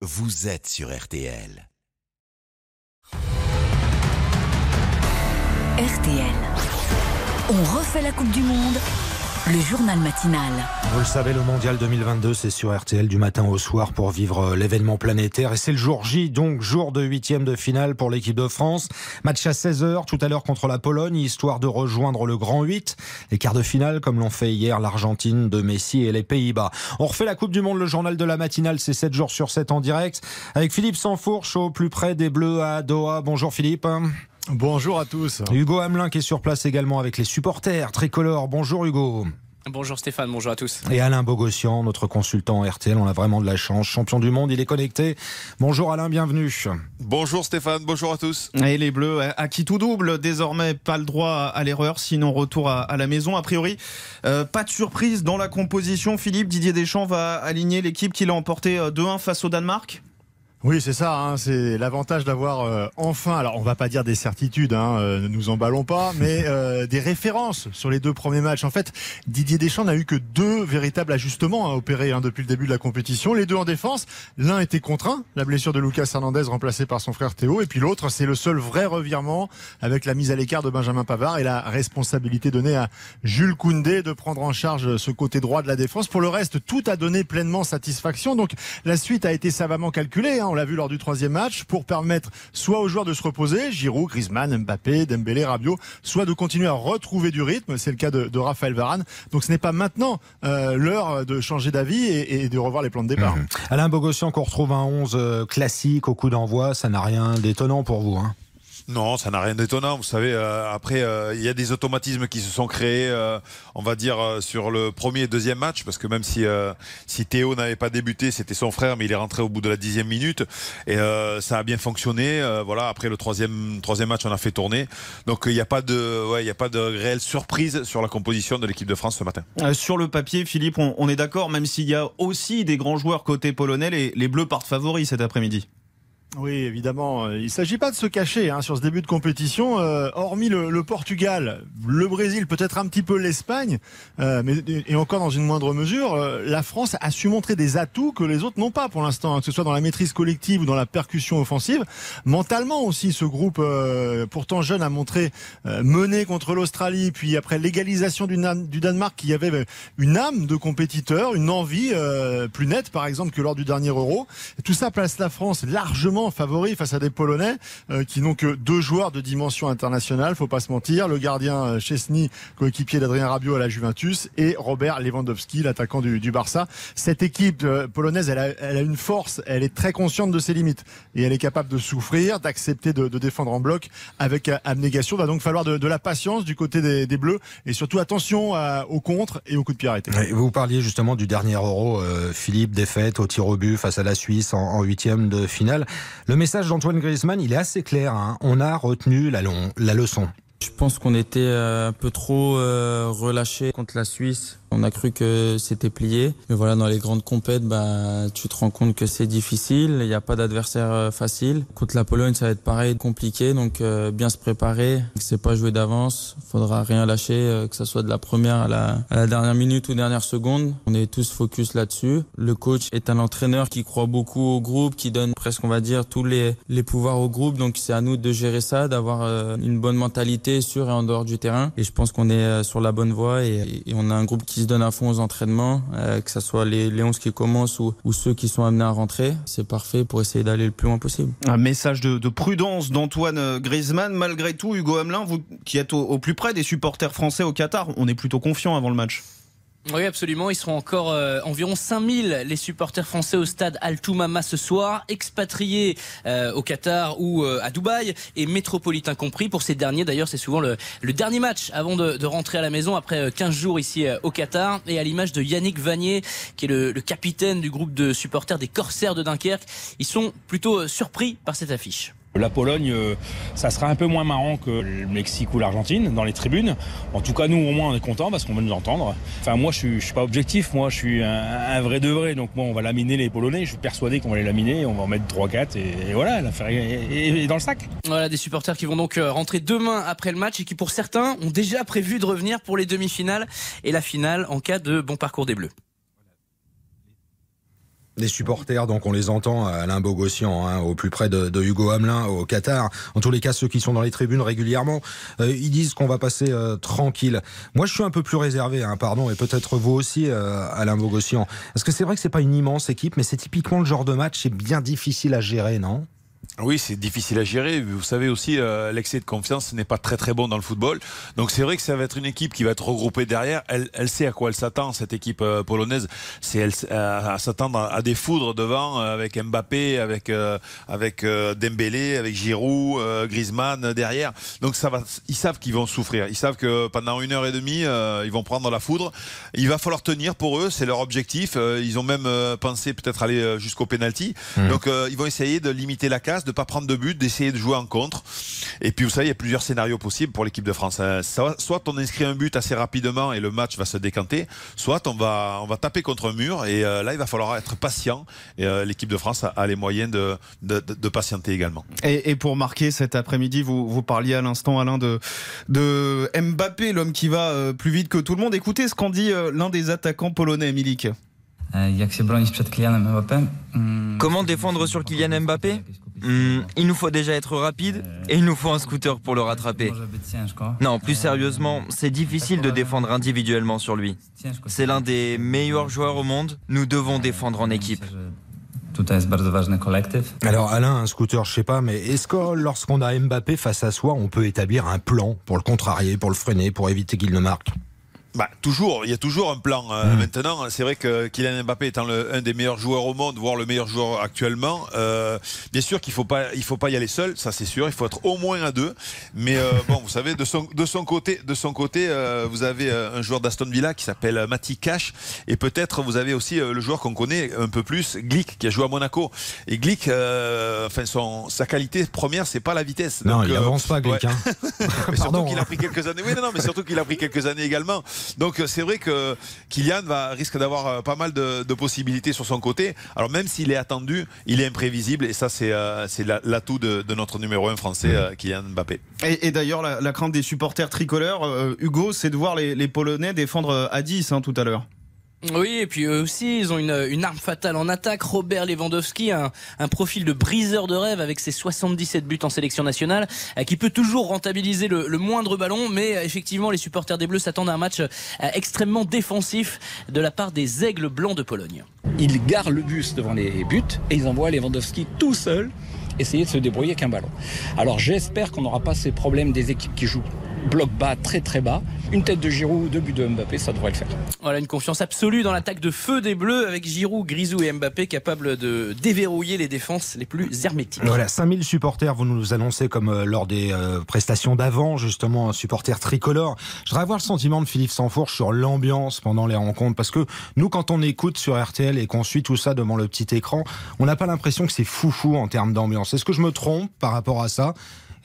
vous êtes sur RTL. RTL. On refait la Coupe du Monde. Le journal matinal. Vous le savez, le mondial 2022, c'est sur RTL du matin au soir pour vivre l'événement planétaire. Et c'est le jour J, donc jour de huitième de finale pour l'équipe de France. Match à 16h tout à l'heure contre la Pologne, histoire de rejoindre le grand 8. Les quarts de finale, comme l'ont fait hier l'Argentine de Messi et les Pays-Bas. On refait la Coupe du Monde, le journal de la matinale, c'est 7 jours sur 7 en direct. Avec Philippe Sansfourche au plus près des Bleus à Doha. Bonjour Philippe. Bonjour à tous. Hugo Hamelin qui est sur place également avec les supporters tricolores. Bonjour Hugo. Bonjour Stéphane, bonjour à tous. Et Alain Bogossian, notre consultant RTL, on a vraiment de la chance. Champion du monde, il est connecté. Bonjour Alain, bienvenue. Bonjour Stéphane, bonjour à tous. Et les Bleus, à qui tout double, désormais pas le droit à l'erreur, sinon retour à, la maison. A priori, euh, pas de surprise dans la composition. Philippe, Didier Deschamps va aligner l'équipe qu'il a emporté 2-1 euh, face au Danemark oui, c'est ça. Hein, c'est l'avantage d'avoir euh, enfin, alors on va pas dire des certitudes, hein, euh, ne nous emballons pas, mais euh, des références sur les deux premiers matchs. En fait, Didier Deschamps n'a eu que deux véritables ajustements à opérer hein, depuis le début de la compétition. Les deux en défense. L'un était contraint, la blessure de Lucas Hernandez remplacé par son frère Théo, et puis l'autre, c'est le seul vrai revirement avec la mise à l'écart de Benjamin Pavard et la responsabilité donnée à Jules Koundé de prendre en charge ce côté droit de la défense. Pour le reste, tout a donné pleinement satisfaction. Donc la suite a été savamment calculée. Hein on l'a vu lors du troisième match, pour permettre soit aux joueurs de se reposer, Giroud, Griezmann, Mbappé, Dembélé, Rabiot, soit de continuer à retrouver du rythme. C'est le cas de, Raphaël Varane. Donc ce n'est pas maintenant euh, l'heure de changer d'avis et, de revoir les plans de départ. Mhm. Alain Bogossian, qu'on retrouve un 11 euh, classique au coup d'envoi, ça n'a rien d'étonnant pour vous hein non, ça n'a rien d'étonnant. Vous savez, euh, après, euh, il y a des automatismes qui se sont créés, euh, on va dire, sur le premier et deuxième match, parce que même si, si Théo n'avait pas débuté, c'était son frère, mais il est rentré au bout de la dixième minute, et ça a bien fonctionné. voilà, après le troisième, troisième match, on a fait tourner. Donc il n'y a pas de, ouais, y a pas de réelle surprise sur la composition de l'équipe de France ce matin. sur le papier, Philippe, on, est d'accord, même s'il y a aussi des grands joueurs côté polonais, les, les Bleus partent favoris cet après-midi. Oui, évidemment. Il ne s'agit pas de se cacher hein, sur ce début de compétition. Euh, hormis le, Portugal, le Brésil, peut-être un petit peu l'Espagne, euh, mais et encore dans une moindre mesure, euh, la France a su montrer des atouts que les autres n'ont pas pour l'instant, hein, que ce soit dans la maîtrise collective ou dans la percussion offensive. Mentalement aussi, ce groupe, pourtant jeune, a montré mener contre l'Australie, puis après l'égalisation du, du, Danemark, qui avait une âme de compétiteur, une envie plus nette, par exemple, que lors du dernier Euro. tout ça place la France largement favori face à des Polonais euh, qui n'ont que deux joueurs de dimension internationale, faut pas se mentir. Le gardien euh, Chesney, coéquipier d'Adrien Rabiot à la Juventus, et Robert Lewandowski, l'attaquant du, Barça. Cette équipe euh, polonaise, elle a, une force, elle est très consciente de ses limites et elle est capable de souffrir, d'accepter de, défendre en bloc avec abnégation. Il va donc falloir de, la patience du côté des, Bleus et surtout attention aux contres et aux coups de pied arrêtés. Vous parliez justement du dernier Euro, Philippe, défaite au tir au but face à la Suisse en huitième de finale. Le message d'Antoine Griezmann, il est assez clair. Hein. On a retenu la, la leçon. Je pense qu'on était euh, un peu trop euh, relâché contre la Suisse on a cru que c'était plié. Mais voilà, dans les grandes compètes, bah, tu te rends compte que c'est difficile. Il n'y a pas d'adversaire euh, facile. Contre la Pologne, ça va être pareil, compliqué. Donc, euh, bien se préparer. C'est pas jouer d'avance. Faudra rien lâcher, euh, que ce soit de la première à la, à la dernière minute ou dernière seconde. On est tous focus là-dessus. Le coach est un entraîneur qui croit beaucoup au groupe, qui donne presque, on va dire, tous les, les pouvoirs au groupe. Donc, c'est à nous de gérer ça, d'avoir une bonne mentalité sur et en dehors du terrain. Et je pense qu'on est sur la bonne voie et on a un groupe qui se donne à fond aux entraînements, euh, que ce soit les, les 11 qui commencent ou, ceux qui sont amenés à rentrer. C'est parfait pour essayer d'aller le plus loin possible. Un message de, de prudence d'Antoine Griezmann. Malgré tout, Hugo Hamelin, vous qui êtes au plus près des supporters français au Qatar, on est plutôt confiant avant le match. Oui, absolument. Ils seront encore euh, environ 5000 les supporters français au stade Al Toumama ce soir, expatriés euh, au Qatar ou euh, à Dubaï et métropolitains compris. Pour ces derniers, d'ailleurs, c'est souvent le, dernier match avant de, rentrer à la maison après 15 jours ici au Qatar. Et à l'image de Yannick Vanier, qui est le, le, capitaine du groupe de supporters des Corsaires de Dunkerque, ils sont plutôt surpris par cette affiche. La Pologne, euh, ça sera un peu moins marrant que le Mexique ou l'Argentine dans les tribunes. En tout cas, nous, au moins, on est contents parce qu'on va nous entendre. Enfin, moi, je suis, suis pas objectif. Moi, je suis un, vrai de vrai. Donc, moi, on va laminer les Polonais. Je suis persuadé qu'on va les laminer. On va en mettre 3-4 et, voilà, l'affaire est, dans le sac. Voilà, des supporters qui vont donc euh, rentrer demain après le match et qui, pour certains, ont déjà prévu de revenir pour les demi-finales et la finale en cas de bon parcours des Bleus. Des supporters, donc on les entend Alain Bogossian, hein, au plus près de, Hugo Hamelin, au Qatar. En tous les cas, ceux qui sont dans les tribunes régulièrement, euh, ils disent qu'on va passer euh, tranquille. Moi, je suis un peu plus réservé, hein, pardon, et peut-être vous aussi, euh, Alain Bogossian. Parce que c'est vrai que c'est pas une immense équipe, mais c'est typiquement le genre de match, c'est bien difficile à gérer, non? Oui, c'est difficile à gérer. Vous savez aussi, euh, l'excès de confiance n'est pas très très bon dans le football. Donc c'est vrai que ça va être une équipe qui va être regroupée derrière. Elle, elle sait à quoi elle s'attend, cette équipe euh, polonaise. C'est elle à, s'attendre à, des foudres devant euh, avec Mbappé, avec avec Dembélé, avec Giroud, Griezmann derrière. Donc ça va. Ils savent qu'ils vont souffrir. Ils savent que pendant une heure et demie, ils vont prendre la foudre. Il va falloir tenir pour eux. C'est leur objectif. ils ont même pensé peut-être aller jusqu'au penalty. Mmh. Donc ils vont essayer de limiter la casse de pas prendre de but, d'essayer de jouer en contre. Et puis vous savez, il y a plusieurs scénarios possibles pour l'équipe de France. Hein. Soit on inscrit un but assez rapidement et le match va se décanter, soit on va on va taper contre un mur et euh, là il va falloir être patient. Et euh, l'équipe de France a, les moyens de, de, patienter également. Et, pour marquer cet après-midi, vous, vous parliez à l'instant Alain de de Mbappé, l'homme qui va euh, plus vite que tout le monde. Écoutez ce qu'en dit l'un des attaquants polonais, Milik. Comment défendre sur Kylian Mbappé? Hmm, il nous faut déjà être rapide et il nous faut un scooter pour le rattraper. Non, plus sérieusement, c'est difficile de défendre individuellement sur lui. C'est l'un des meilleurs joueurs au monde. Nous devons défendre en équipe. Alors Alain, un scooter, je sais pas, mais est-ce que lorsqu'on a Mbappé face à soi, on peut établir un plan pour le contrarier, pour le freiner, pour éviter qu'il ne marque? Bah, toujours, il y a toujours un plan. Euh. Maintenant, c'est vrai que Kylian Mbappé étant le, un des meilleurs joueurs au monde, voire le meilleur joueur actuellement, euh, bien sûr qu'il faut pas, il faut pas y aller seul, ça c'est sûr. Il faut être au moins à deux. Mais euh, bon, vous savez, de son, de son côté, de son côté, euh, vous avez un joueur d'Aston Villa qui s'appelle Mati Cash, et peut-être vous avez aussi le joueur qu'on connaît un peu plus, Glick, qui a joué à Monaco. Et Glick, enfin son, sa qualité première, c'est pas la vitesse. Non, il avance pas, Glick. Hein. mais surtout qu'il a pris quelques années. Oui, non, non mais surtout qu'il a pris quelques années également. Donc c'est vrai que Kylian va, risque d'avoir euh, pas mal de, possibilités sur son côté. Alors même s'il est attendu, il est imprévisible et ça c'est euh, l'atout de, notre numéro 1 français, euh, Kylian Mbappé. Et, d'ailleurs la, crainte des supporters tricolores, Hugo, c'est de voir les, Polonais défendre à 10 hein, tout à l'heure. Oui, et puis eux aussi, ils ont une, arme fatale en attaque. Robert Lewandowski, un, profil de briseur de rêve avec ses 77 buts en sélection nationale, euh, qui peut toujours rentabiliser le, moindre ballon. Mais euh, effectivement, les supporters des Bleus s'attendent à un match euh, extrêmement défensif de la part des Aigles blancs de Pologne. Ils garent le bus devant les buts et ils envoient Lewandowski tout seul essayer de se débrouiller avec un ballon. Alors j'espère qu'on n'aura pas ces problèmes des équipes qui jouent bloc bas, très très bas. Une tête de Giroud, deux buts de Mbappé, ça devrait le faire. Voilà une confiance absolue dans l'attaque de feu des Bleus avec Giroud, Grisou et Mbappé capables de déverrouiller les défenses les plus hermétiques. Voilà, 5000 supporters, vous nous annoncez comme euh, lors des euh, prestations d'avant, justement, un supporter tricolore. Je voudrais avoir le sentiment de Philippe Sanfourche sur l'ambiance pendant les rencontres parce que nous, quand on écoute sur RTL et qu'on suit tout ça devant le petit écran, on n'a pas l'impression que c'est foufou en termes d'ambiance. Est-ce que je me trompe par rapport à ça?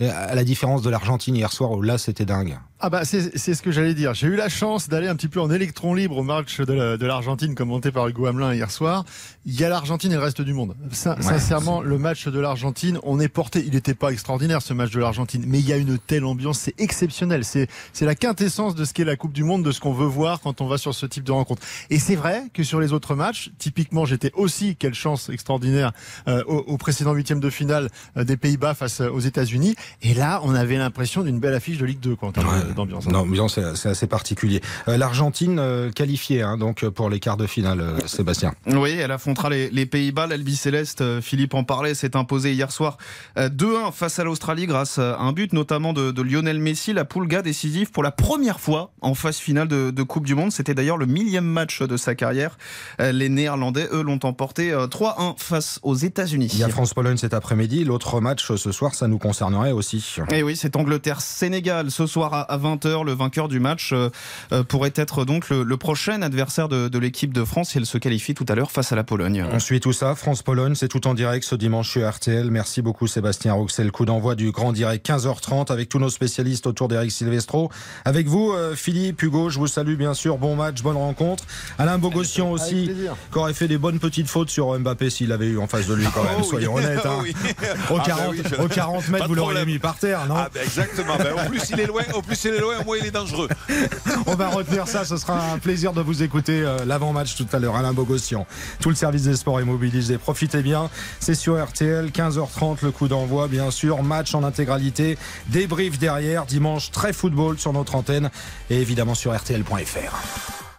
À la différence de l'Argentine hier soir où là c'était dingue. Ah bah c'est ce que j'allais dire. J'ai eu la chance d'aller un petit peu en électron libre au match de l'Argentine commenté par Hugo Hamelin hier soir. Il y a l'Argentine et le reste du monde. sincèrement, le match de l'Argentine, on est porté. Il n'était pas extraordinaire ce match de l'Argentine, mais il y a une telle ambiance, c'est exceptionnel. C'est la quintessence de ce qu'est la Coupe du Monde, de ce qu'on veut voir quand on va sur ce type de rencontre. Et c'est vrai que sur les autres matchs, typiquement, j'étais aussi quelle chance extraordinaire euh, au, précédent huitième de finale euh, des Pays-Bas face aux États-Unis. Et là, on avait l'impression d'une belle affiche de Ligue 2 quoi, d'ambiance. Non, c'est assez particulier. Euh, L'Argentine euh, qualifiée hein, donc pour les quarts de finale, euh, Sébastien. Oui, elle affrontera les, Pays-Bas. L'Albi Céleste, Philippe en parlait, s'est imposé hier soir 2-1 face à l'Australie grâce à un but notamment de, Lionel Messi, la poule décisive pour la première fois en phase finale de, Coupe du Monde. C'était d'ailleurs le millième match de sa carrière. Les Néerlandais, eux, l'ont emporté 3-1 face aux États-Unis. Il y a France-Pologne cet après-midi. L'autre match ce soir, ça nous concernerait aussi. Et eh oui, c'est Angleterre-Sénégal ce soir à 20h le vainqueur du match euh, euh, pourrait être donc le, prochain adversaire de, l'équipe de France si elle se qualifie tout à l'heure face à la Pologne. On suit tout ça. France-Pologne, c'est tout en direct ce dimanche sur RTL. Merci beaucoup Sébastien Roux. coup d'envoi du grand direct 15h30 avec tous nos spécialistes autour d'Eric Silvestro. Avec vous, euh, Philippe, Hugo, je vous salue bien sûr. Bon match, bonne rencontre. Alain Bogossian aussi, qui aurait fait des bonnes petites fautes sur Mbappé s'il avait eu en face de lui quand même. Oh soyons honnêtes. Hein. au, 40, 40, ah, bah mètres, vous l'auriez mis par terre, non ah, bah, Exactement. Bah, au plus il est loin, au plus il il est loin, au moins il est dangereux. On va retenir ça. Ce sera un plaisir de vous écouter euh, l'avant-match tout à l'heure. Alain Bogossian. Tout le service des sports est mobilisé. Profitez bien. C'est sur RTL, 15h30, le coup d'envoi, bien sûr. Match en intégralité. Débrief derrière. Dimanche, très football sur notre antenne et évidemment sur RTL.fr.